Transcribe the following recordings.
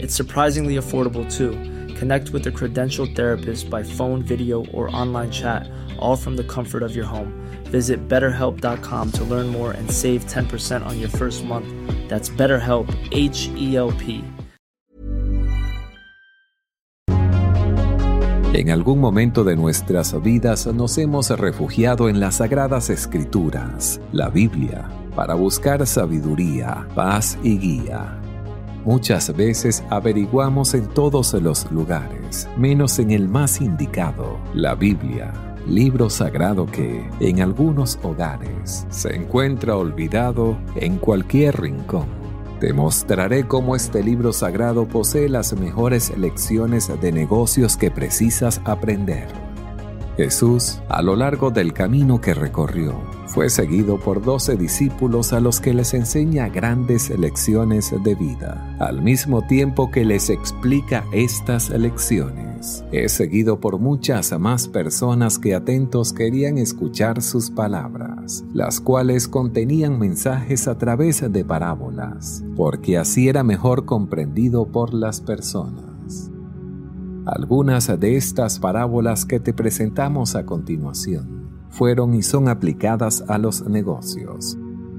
It's surprisingly affordable too. Connect with a credentialed therapist by phone, video, or online chat, all from the comfort of your home. Visit betterhelp.com to learn more and save 10% on your first month. That's BetterHelp, H E L P. En algún momento de nuestras vidas nos hemos refugiado en las sagradas escrituras, la Biblia, para buscar sabiduría, paz y guía. Muchas veces averiguamos en todos los lugares, menos en el más indicado, la Biblia, libro sagrado que, en algunos hogares, se encuentra olvidado en cualquier rincón. Te mostraré cómo este libro sagrado posee las mejores lecciones de negocios que precisas aprender. Jesús, a lo largo del camino que recorrió, fue seguido por doce discípulos a los que les enseña grandes lecciones de vida, al mismo tiempo que les explica estas lecciones. Es seguido por muchas más personas que atentos querían escuchar sus palabras, las cuales contenían mensajes a través de parábolas, porque así era mejor comprendido por las personas. Algunas de estas parábolas que te presentamos a continuación fueron y son aplicadas a los negocios.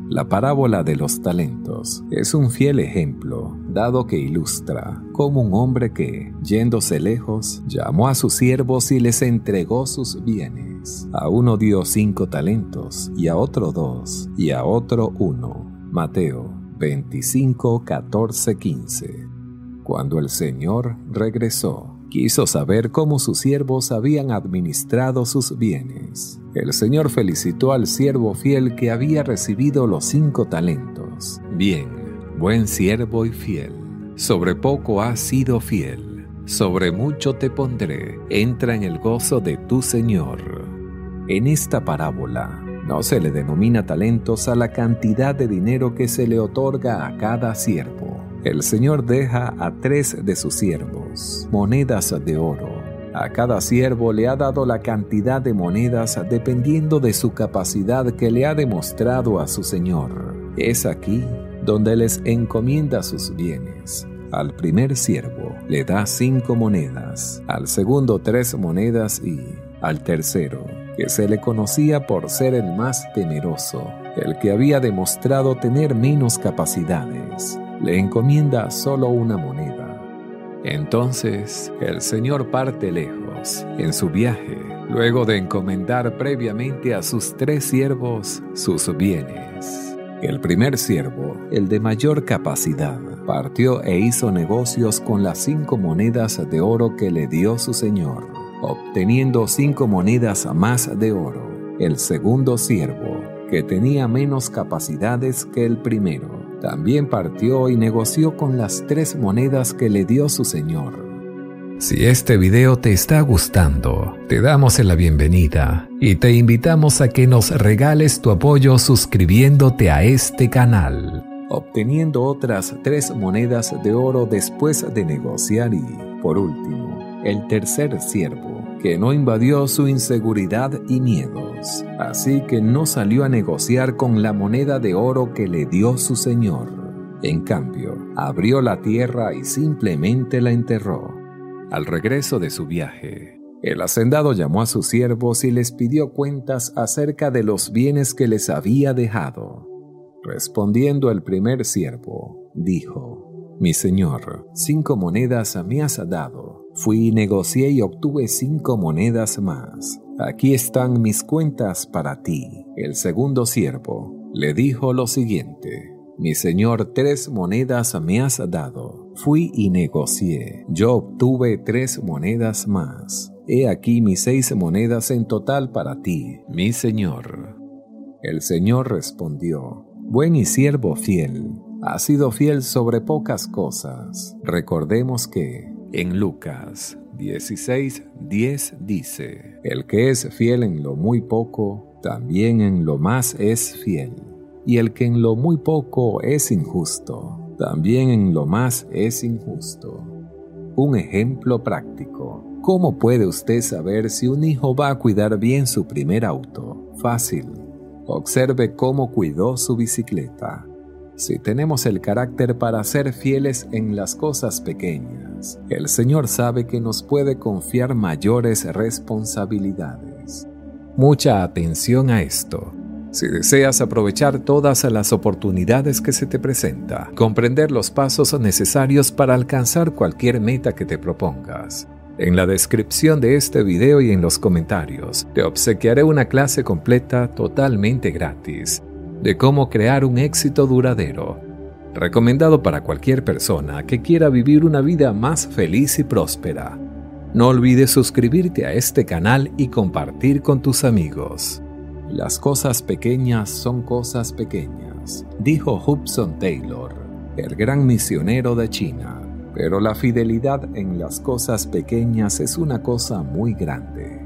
La parábola de los talentos es un fiel ejemplo, dado que ilustra cómo un hombre que, yéndose lejos, llamó a sus siervos y les entregó sus bienes. A uno dio cinco talentos, y a otro dos, y a otro uno. Mateo 25, 14, 15. Cuando el Señor regresó, quiso saber cómo sus siervos habían administrado sus bienes. El Señor felicitó al siervo fiel que había recibido los cinco talentos. Bien, buen siervo y fiel, sobre poco has sido fiel, sobre mucho te pondré, entra en el gozo de tu Señor. En esta parábola, no se le denomina talentos a la cantidad de dinero que se le otorga a cada siervo. El Señor deja a tres de sus siervos monedas de oro a cada siervo le ha dado la cantidad de monedas dependiendo de su capacidad que le ha demostrado a su Señor. Es aquí donde les encomienda sus bienes. Al primer siervo le da cinco monedas, al segundo tres monedas y al tercero, que se le conocía por ser el más temeroso, el que había demostrado tener menos capacidades, le encomienda solo una moneda entonces el Señor parte lejos en su viaje, luego de encomendar previamente a sus tres siervos sus bienes. El primer siervo, el de mayor capacidad, partió e hizo negocios con las cinco monedas de oro que le dio su Señor, obteniendo cinco monedas más de oro. El segundo siervo, que tenía menos capacidades que el primero, también partió y negoció con las tres monedas que le dio su señor. Si este video te está gustando, te damos la bienvenida y te invitamos a que nos regales tu apoyo suscribiéndote a este canal, obteniendo otras tres monedas de oro después de negociar y, por último, el tercer siervo, que no invadió su inseguridad y miedos, así que no salió a negociar con la moneda de oro que le dio su señor. En cambio, abrió la tierra y simplemente la enterró. Al regreso de su viaje, el hacendado llamó a sus siervos y les pidió cuentas acerca de los bienes que les había dejado. Respondiendo el primer siervo, dijo, Mi señor, cinco monedas me has dado. Fui, negocié y obtuve cinco monedas más. Aquí están mis cuentas para ti. El segundo siervo le dijo lo siguiente, Mi señor, tres monedas me has dado. Fui y negocié. Yo obtuve tres monedas más. He aquí mis seis monedas en total para ti, mi señor. El señor respondió, Buen y siervo fiel, has sido fiel sobre pocas cosas. Recordemos que en Lucas 16, 10 dice, El que es fiel en lo muy poco, también en lo más es fiel. Y el que en lo muy poco es injusto, también en lo más es injusto. Un ejemplo práctico. ¿Cómo puede usted saber si un hijo va a cuidar bien su primer auto? Fácil. Observe cómo cuidó su bicicleta. Si tenemos el carácter para ser fieles en las cosas pequeñas, el Señor sabe que nos puede confiar mayores responsabilidades. Mucha atención a esto. Si deseas aprovechar todas las oportunidades que se te presenta, comprender los pasos necesarios para alcanzar cualquier meta que te propongas, en la descripción de este video y en los comentarios te obsequiaré una clase completa totalmente gratis de cómo crear un éxito duradero, recomendado para cualquier persona que quiera vivir una vida más feliz y próspera. No olvides suscribirte a este canal y compartir con tus amigos. Las cosas pequeñas son cosas pequeñas, dijo Hudson Taylor, el gran misionero de China. Pero la fidelidad en las cosas pequeñas es una cosa muy grande.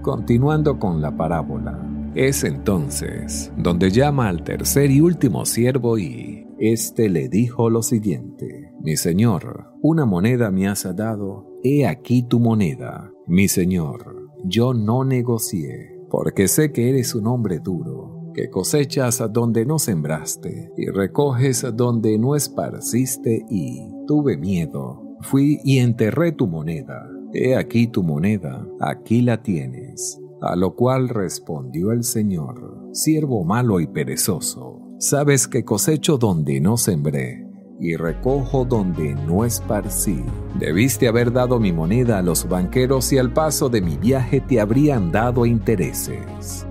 Continuando con la parábola, es entonces donde llama al tercer y último siervo y éste le dijo lo siguiente, Mi señor, una moneda me has dado, he aquí tu moneda. Mi señor, yo no negocié, porque sé que eres un hombre duro, que cosechas donde no sembraste y recoges donde no esparciste y Tuve miedo. Fui y enterré tu moneda. He aquí tu moneda, aquí la tienes. A lo cual respondió el Señor, siervo malo y perezoso, sabes que cosecho donde no sembré y recojo donde no esparcí. Debiste haber dado mi moneda a los banqueros y al paso de mi viaje te habrían dado intereses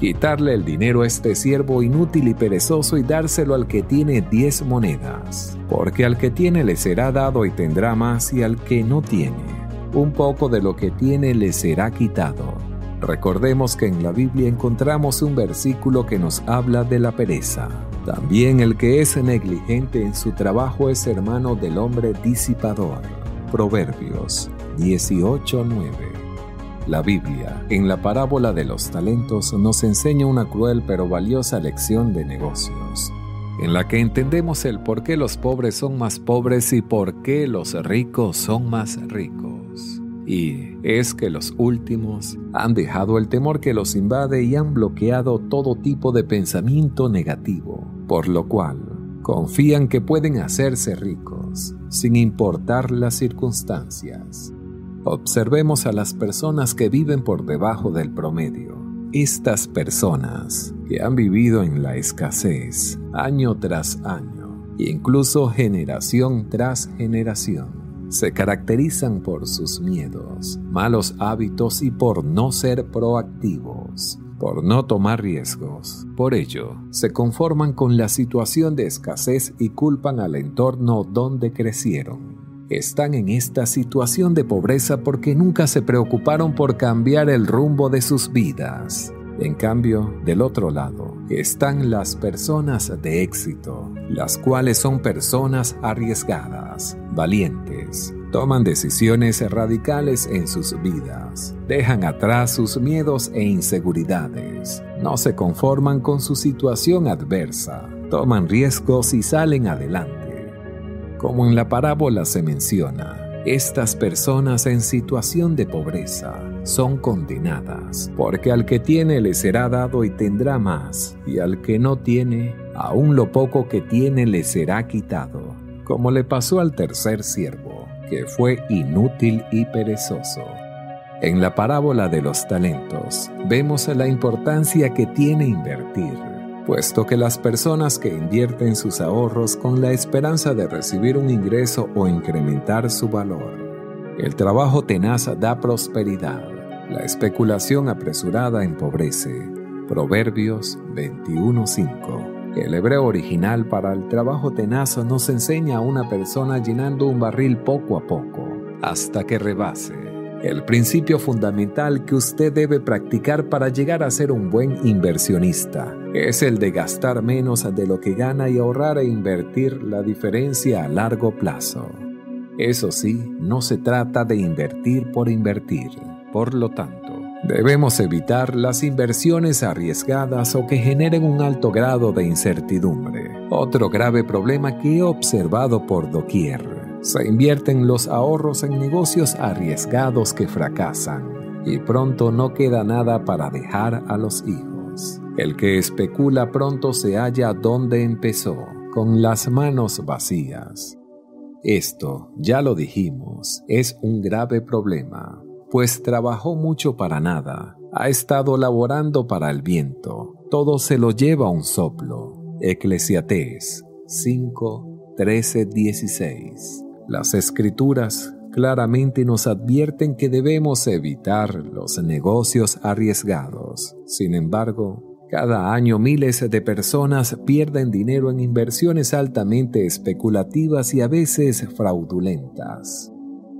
quitarle el dinero a este siervo inútil y perezoso y dárselo al que tiene diez monedas, porque al que tiene le será dado y tendrá más y al que no tiene, un poco de lo que tiene le será quitado. Recordemos que en la Biblia encontramos un versículo que nos habla de la pereza. También el que es negligente en su trabajo es hermano del hombre disipador. Proverbios 18:9 la Biblia, en la parábola de los talentos, nos enseña una cruel pero valiosa lección de negocios, en la que entendemos el por qué los pobres son más pobres y por qué los ricos son más ricos. Y es que los últimos han dejado el temor que los invade y han bloqueado todo tipo de pensamiento negativo, por lo cual confían que pueden hacerse ricos, sin importar las circunstancias. Observemos a las personas que viven por debajo del promedio. Estas personas que han vivido en la escasez año tras año, incluso generación tras generación, se caracterizan por sus miedos, malos hábitos y por no ser proactivos, por no tomar riesgos. Por ello, se conforman con la situación de escasez y culpan al entorno donde crecieron están en esta situación de pobreza porque nunca se preocuparon por cambiar el rumbo de sus vidas. En cambio, del otro lado, están las personas de éxito, las cuales son personas arriesgadas, valientes, toman decisiones radicales en sus vidas, dejan atrás sus miedos e inseguridades, no se conforman con su situación adversa, toman riesgos y salen adelante. Como en la parábola se menciona, Estas personas en situación de pobreza son condenadas, porque al que tiene le será dado y tendrá más, y al que no tiene, aún lo poco que tiene le será quitado, como le pasó al tercer siervo, que fue inútil y perezoso. En la parábola de los talentos vemos la importancia que tiene invertir puesto que las personas que invierten sus ahorros con la esperanza de recibir un ingreso o incrementar su valor. El trabajo tenaz da prosperidad, la especulación apresurada empobrece. Proverbios 21.5 el hebreo original para el trabajo tenaz nos enseña a una persona llenando un barril poco a poco, hasta que rebase. El principio fundamental que usted debe practicar para llegar a ser un buen inversionista es el de gastar menos de lo que gana y ahorrar e invertir la diferencia a largo plazo. Eso sí, no se trata de invertir por invertir. Por lo tanto, debemos evitar las inversiones arriesgadas o que generen un alto grado de incertidumbre. Otro grave problema que he observado por doquier. Se invierten los ahorros en negocios arriesgados que fracasan y pronto no queda nada para dejar a los hijos. El que especula pronto se halla donde empezó, con las manos vacías. Esto, ya lo dijimos, es un grave problema, pues trabajó mucho para nada, ha estado laborando para el viento, todo se lo lleva un soplo. Eclesiastés 5, 13, 16. Las escrituras claramente nos advierten que debemos evitar los negocios arriesgados. Sin embargo, cada año miles de personas pierden dinero en inversiones altamente especulativas y a veces fraudulentas.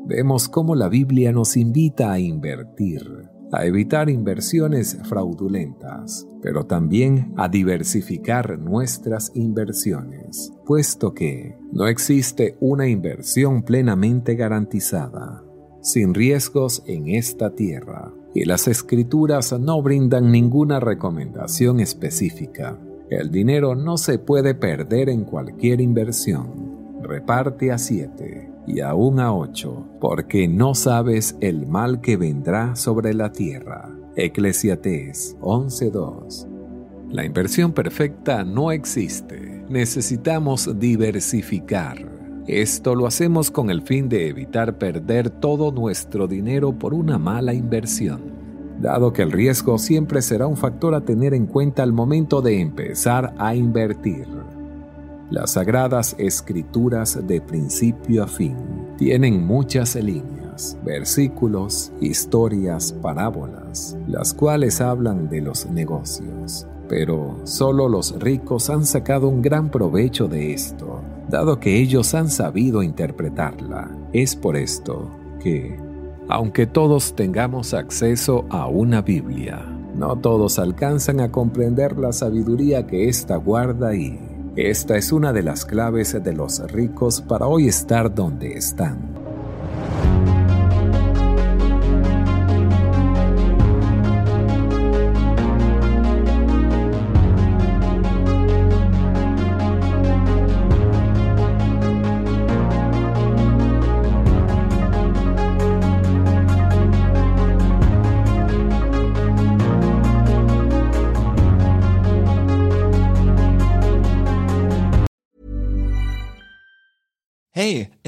Vemos cómo la Biblia nos invita a invertir, a evitar inversiones fraudulentas, pero también a diversificar nuestras inversiones, puesto que no existe una inversión plenamente garantizada, sin riesgos en esta tierra y las escrituras no brindan ninguna recomendación específica. El dinero no se puede perder en cualquier inversión. Reparte a siete y aún a ocho, porque no sabes el mal que vendrá sobre la tierra. Eclesiastés 11.2 La inversión perfecta no existe. Necesitamos diversificar. Esto lo hacemos con el fin de evitar perder todo nuestro dinero por una mala inversión, dado que el riesgo siempre será un factor a tener en cuenta al momento de empezar a invertir. Las sagradas escrituras de principio a fin tienen muchas líneas, versículos, historias, parábolas, las cuales hablan de los negocios. Pero solo los ricos han sacado un gran provecho de esto dado que ellos han sabido interpretarla. Es por esto que, aunque todos tengamos acceso a una Biblia, no todos alcanzan a comprender la sabiduría que ésta guarda ahí. Esta es una de las claves de los ricos para hoy estar donde están.